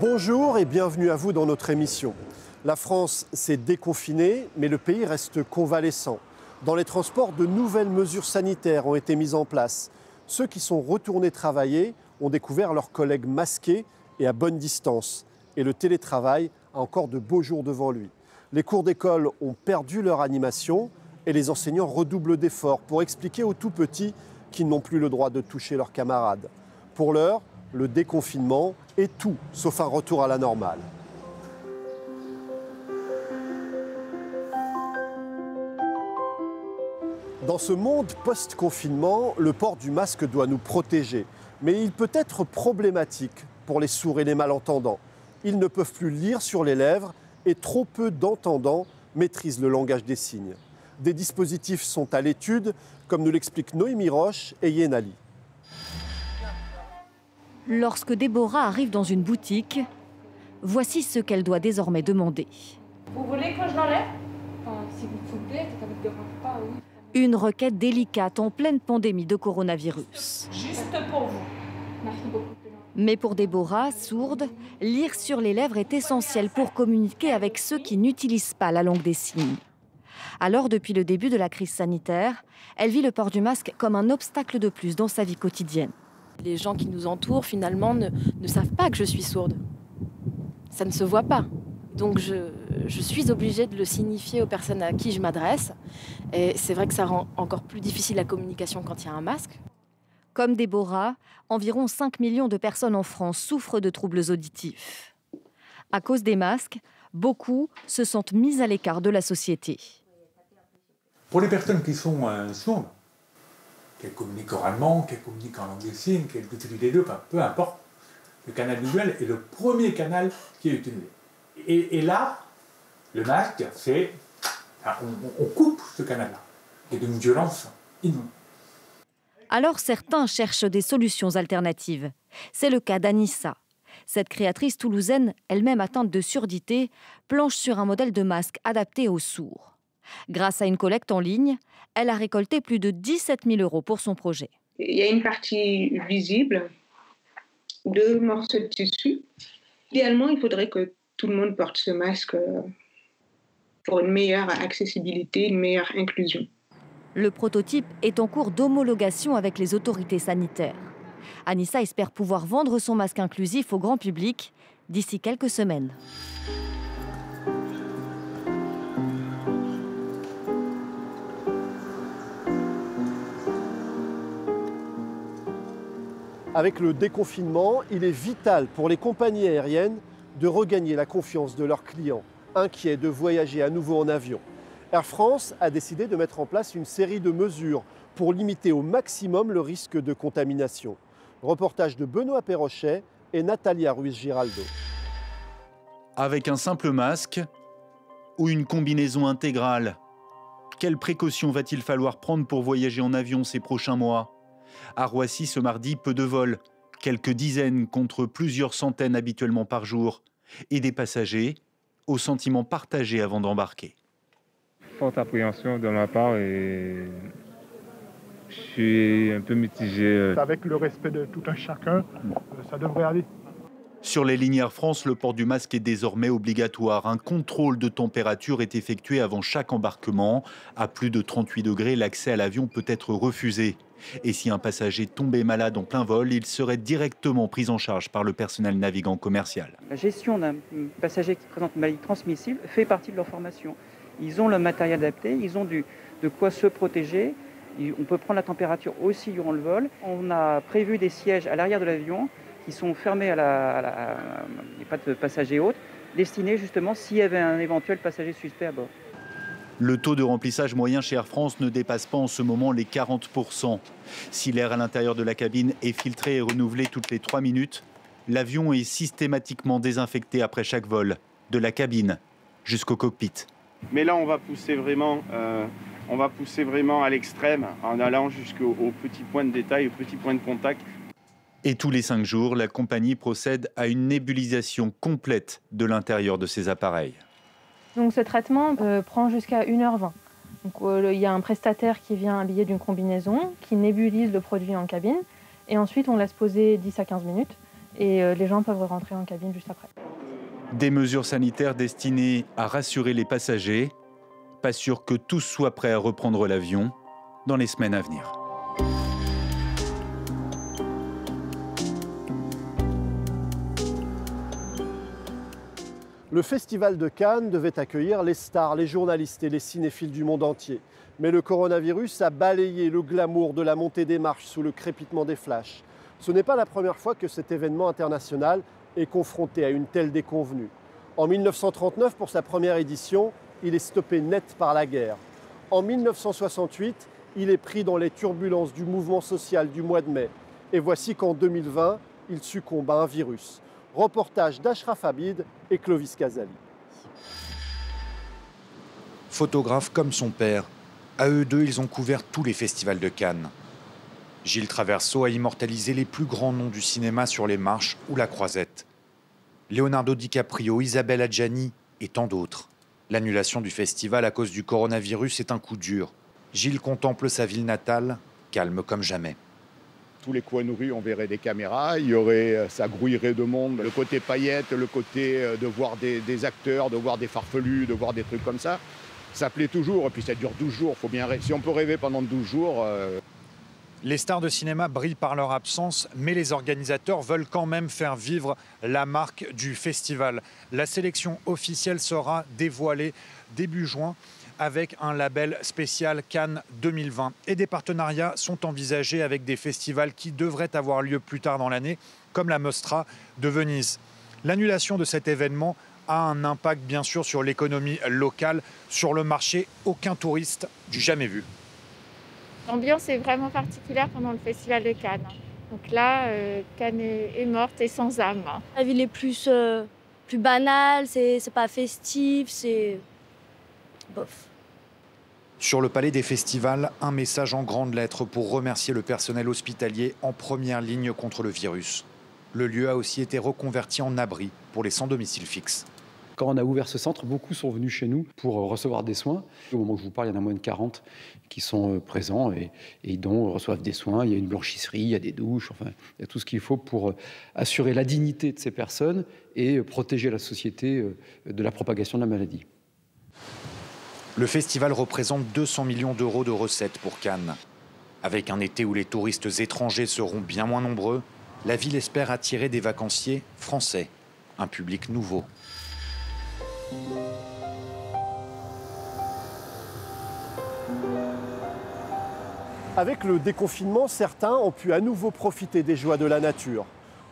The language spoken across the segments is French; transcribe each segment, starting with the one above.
Bonjour et bienvenue à vous dans notre émission. La France s'est déconfinée, mais le pays reste convalescent. Dans les transports, de nouvelles mesures sanitaires ont été mises en place. Ceux qui sont retournés travailler ont découvert leurs collègues masqués et à bonne distance. Et le télétravail a encore de beaux jours devant lui. Les cours d'école ont perdu leur animation et les enseignants redoublent d'efforts pour expliquer aux tout petits qu'ils n'ont plus le droit de toucher leurs camarades. Pour l'heure, le déconfinement est tout sauf un retour à la normale. Dans ce monde post-confinement, le port du masque doit nous protéger, mais il peut être problématique pour les sourds et les malentendants. Ils ne peuvent plus lire sur les lèvres et trop peu d'entendants maîtrisent le langage des signes. Des dispositifs sont à l'étude, comme nous l'expliquent Noémie Roche et Yenali. Lorsque Déborah arrive dans une boutique, voici ce qu'elle doit désormais demander. Vous voulez que je l'enlève? Si vous pouvez, ça ne dérange pas, oui. Une requête délicate en pleine pandémie de coronavirus. Juste pour vous. Merci beaucoup. Mais pour Déborah, sourde, lire sur les lèvres est essentiel pour communiquer avec ceux qui n'utilisent pas la langue des signes. Alors, depuis le début de la crise sanitaire, elle vit le port du masque comme un obstacle de plus dans sa vie quotidienne. Les gens qui nous entourent, finalement, ne, ne savent pas que je suis sourde. Ça ne se voit pas. Donc, je, je suis obligée de le signifier aux personnes à qui je m'adresse. Et c'est vrai que ça rend encore plus difficile la communication quand il y a un masque. Comme Déborah, environ 5 millions de personnes en France souffrent de troubles auditifs. À cause des masques, beaucoup se sentent mis à l'écart de la société. Pour les personnes qui sont euh, sourdes, qu'elles communiquent oralement, qu'elles communiquent en langue des signes, qu'elles utilisent les deux, peu importe, le canal visuel est le premier canal qui est utilisé. Et, là, le masque, c'est. on, coupe ce canal-là. Et d'une violence inouïe. Alors certains cherchent des solutions alternatives. C'est le cas d'Anissa. Cette créatrice toulousaine, elle-même atteinte de surdité, planche sur un modèle de masque adapté aux sourds. Grâce à une collecte en ligne, elle a récolté plus de 17 000 euros pour son projet. Il y a une partie visible, deux morceaux de tissu. Idéalement, il faudrait que tout le monde porte ce masque euh, pour une meilleure accessibilité, une meilleure inclusion. Le prototype est en cours d'homologation avec les autorités sanitaires. Anissa espère pouvoir vendre son masque inclusif au grand public d'ici quelques semaines. Avec le déconfinement, il est vital pour les compagnies aériennes de regagner la confiance de leurs clients, inquiets de voyager à nouveau en avion. Air France a décidé de mettre en place une série de mesures pour limiter au maximum le risque de contamination. Reportage de Benoît Perrochet et Natalia Ruiz-Giraldo. Avec un simple masque ou une combinaison intégrale Quelles précautions va-t-il falloir prendre pour voyager en avion ces prochains mois? À Roissy, ce mardi, peu de vols, quelques dizaines contre plusieurs centaines habituellement par jour, et des passagers au sentiment partagé avant d'embarquer. forte appréhension de ma part et je suis un peu mitigé. euh, Avec le respect de tout un chacun, euh, ça devrait aller. Sur les lignes Air France, le port du masque est désormais obligatoire. Un contrôle de température est effectué avant chaque embarquement. À plus de 38 degrés, l'accès à l'avion peut être refusé. Et si un passager tombait malade en plein vol, il serait directement pris en charge par le personnel navigant commercial. La gestion d'un passager qui présente une maladie transmissible fait partie de leur formation. Ils ont le matériel adapté, ils ont de quoi se protéger. On peut prendre la température aussi durant le vol. On a prévu des sièges à l'arrière de l'avion qui sont fermés à la, à la- il n'y a pas de passagers autres, destinés justement s'il y avait un éventuel passager suspect à bord. Le taux de remplissage moyen chez Air France ne dépasse pas en ce moment les 40%. Si l'air à l'intérieur de la cabine est filtré et renouvelé toutes les 3 minutes, l'avion est systématiquement désinfecté après chaque vol, de la cabine jusqu'au cockpit. Mais là, on va pousser vraiment, euh, on va pousser vraiment à l'extrême en allant jusqu'au au petit point de détail, au petit point de contact. Et tous les 5 jours, la compagnie procède à une nébulisation complète de l'intérieur de ces appareils. Donc ce traitement euh, prend jusqu'à 1h20. Donc, euh, il y a un prestataire qui vient habillé d'une combinaison, qui nébulise le produit en cabine, et ensuite on laisse poser 10 à 15 minutes. et euh, les gens peuvent rentrer en cabine juste après. Des mesures sanitaires destinées à rassurer les passagers. Pas sûr que tous soient prêts à reprendre l'avion dans les semaines à venir. Le Festival de Cannes devait accueillir les stars, les journalistes et les cinéphiles du monde entier. Mais le coronavirus a balayé le glamour de la montée des marches sous le crépitement des flashs. Ce n'est pas la première fois que cet événement international est confronté à une telle déconvenue. En 1939, pour sa première édition, il est stoppé net par la guerre. En 1968, il est pris dans les turbulences du mouvement social du mois de mai. Et voici qu'en 2020, il succombe à un virus. Reportage d'Ashraf Abid et Clovis Casali. Photographe comme son père, à eux deux, ils ont couvert tous les festivals de Cannes. Gilles Traverso a immortalisé les plus grands noms du cinéma sur les marches ou la croisette. Leonardo DiCaprio, Isabelle Adjani et tant d'autres. L'annulation du festival à cause du coronavirus est un coup dur. Gilles contemple sa ville natale, calme comme jamais tous les coins de rue, on verrait des caméras, il y aurait, euh, ça grouillerait de monde. Le côté paillette, le côté euh, de voir des, acteurs, de voir des farfelus, de voir des trucs comme ça, ça plaît toujours. Et puis ça dure 12 jours. Faut bien, si on peut rêver pendant 12 jours. Euh, les stars de cinéma brillent par leur absence, mais les organisateurs veulent quand même faire vivre la marque du festival. La sélection officielle sera dévoilée début juin avec un label spécial Cannes 2020. Et des partenariats sont envisagés avec des festivals qui devraient avoir lieu plus tard dans l'année, comme la Mostra de Venise. L'annulation de cet événement a un impact bien sûr sur l'économie locale, sur le marché. Aucun touriste du jamais vu. L'ambiance est vraiment particulière pendant le festival de Cannes. Donc là, euh, Cannes est, morte et sans âme. La ville est plus, euh, plus banale, c'est pas festif, c'est sur le palais des festivals, un message en grandes lettres pour remercier le personnel hospitalier en première ligne contre le virus. Le lieu a aussi été reconverti en abri pour les sans domicile fixe. Quand on a ouvert ce centre, beaucoup sont venus chez nous pour recevoir des soins. Au moment où je vous parle, il y en a moins de 40 qui sont euh, présents et, et dont reçoivent des soins. Il y a une blanchisserie, il y a des douches, enfin, il y a tout ce qu'il faut pour euh, assurer la dignité de ces personnes et euh, protéger la société de la propagation de la maladie. Le festival représente 200 millions d'euros de recettes pour Cannes. Avec un été où les touristes étrangers seront bien moins nombreux, la ville espère attirer des vacanciers français, un public nouveau. Avec le déconfinement, certains ont pu à nouveau profiter des joies de la nature.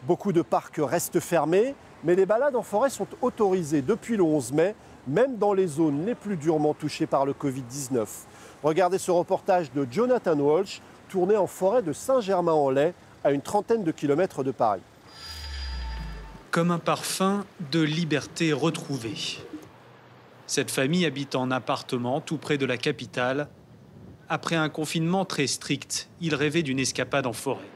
Beaucoup de parcs restent fermés, mais les balades en forêt sont autorisées depuis le 11 mai même dans les zones les plus durement touchées par le Covid-19. Regardez ce reportage de Jonathan Walsh, tourné en forêt de Saint-Germain-en-Laye, à une trentaine de kilomètres de Paris. Comme un parfum de liberté retrouvée. Cette famille habite en appartement tout près de la capitale. Après un confinement très strict, il rêvait d'une escapade en forêt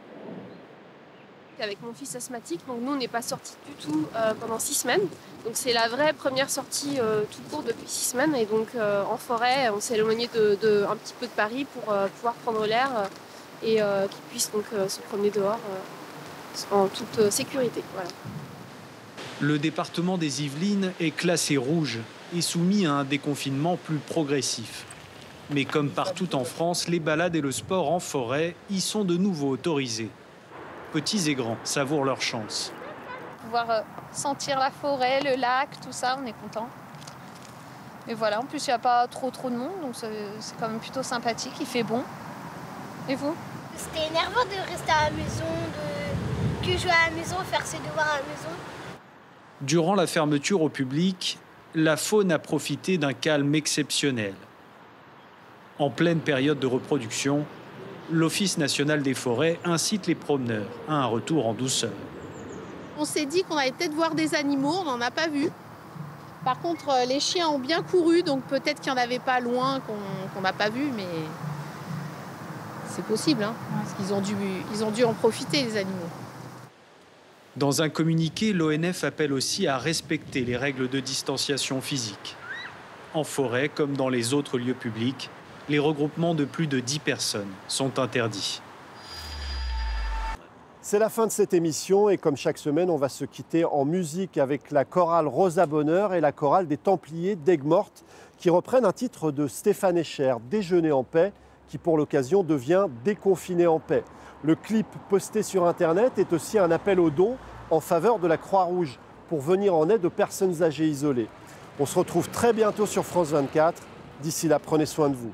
avec mon fils asthmatique. Donc nous, on n'est pas sortis du tout euh, pendant six semaines. Donc c'est la vraie première sortie euh, tout court depuis six semaines. Et donc euh, en forêt, on s'est éloigné de, un petit peu de Paris pour pouvoir prendre l'air et qu'ils puissent donc se promener dehors en toute sécurité. Le département des Yvelines est classé rouge et soumis à un déconfinement plus progressif. Mais comme partout en France, les balades et le sport en forêt y sont de nouveau autorisés petits et grands, savourent leur chance. Pouvoir euh, sentir la forêt, le lac, tout ça, on est content. Et voilà, en plus il n'y a pas trop trop de monde, donc c'est quand même plutôt sympathique, il fait bon. Et vous? C'était énervant de rester à la maison, de que jouer à la maison, faire ses devoirs à la maison. Durant la fermeture au public, la faune a profité d'un calme exceptionnel. En pleine période de reproduction, l'Office national des forêts incite les promeneurs à un retour en douceur. On s'est dit qu'on allait peut-être voir des animaux, on n'en a pas vu. Par contre, euh, les chiens ont bien couru, donc peut-être qu'il n'y en avait pas loin qu'on n'a pas vu, mais c'est possible, hein, parce qu'ils ont, dû, ils ont dû en profiter, les animaux. Dans un communiqué, l'ONF appelle aussi à respecter les règles de distanciation physique. En forêt, comme dans les autres lieux publics, les regroupements de plus de 10 personnes sont interdits. C'est la fin de cette émission et comme chaque semaine, on va se quitter en musique avec la chorale Rosa Bonheur et la chorale des Templiers d'Aigues-Mortes qui reprennent un titre de Stéphane Echer, Déjeuner en paix, qui pour l'occasion devient Déconfiné en paix. Le clip posté sur Internet est aussi un appel aux dons en faveur de la Croix-Rouge pour venir en aide aux personnes âgées isolées. On se retrouve très bientôt sur France 24. D'ici là, prenez soin de vous.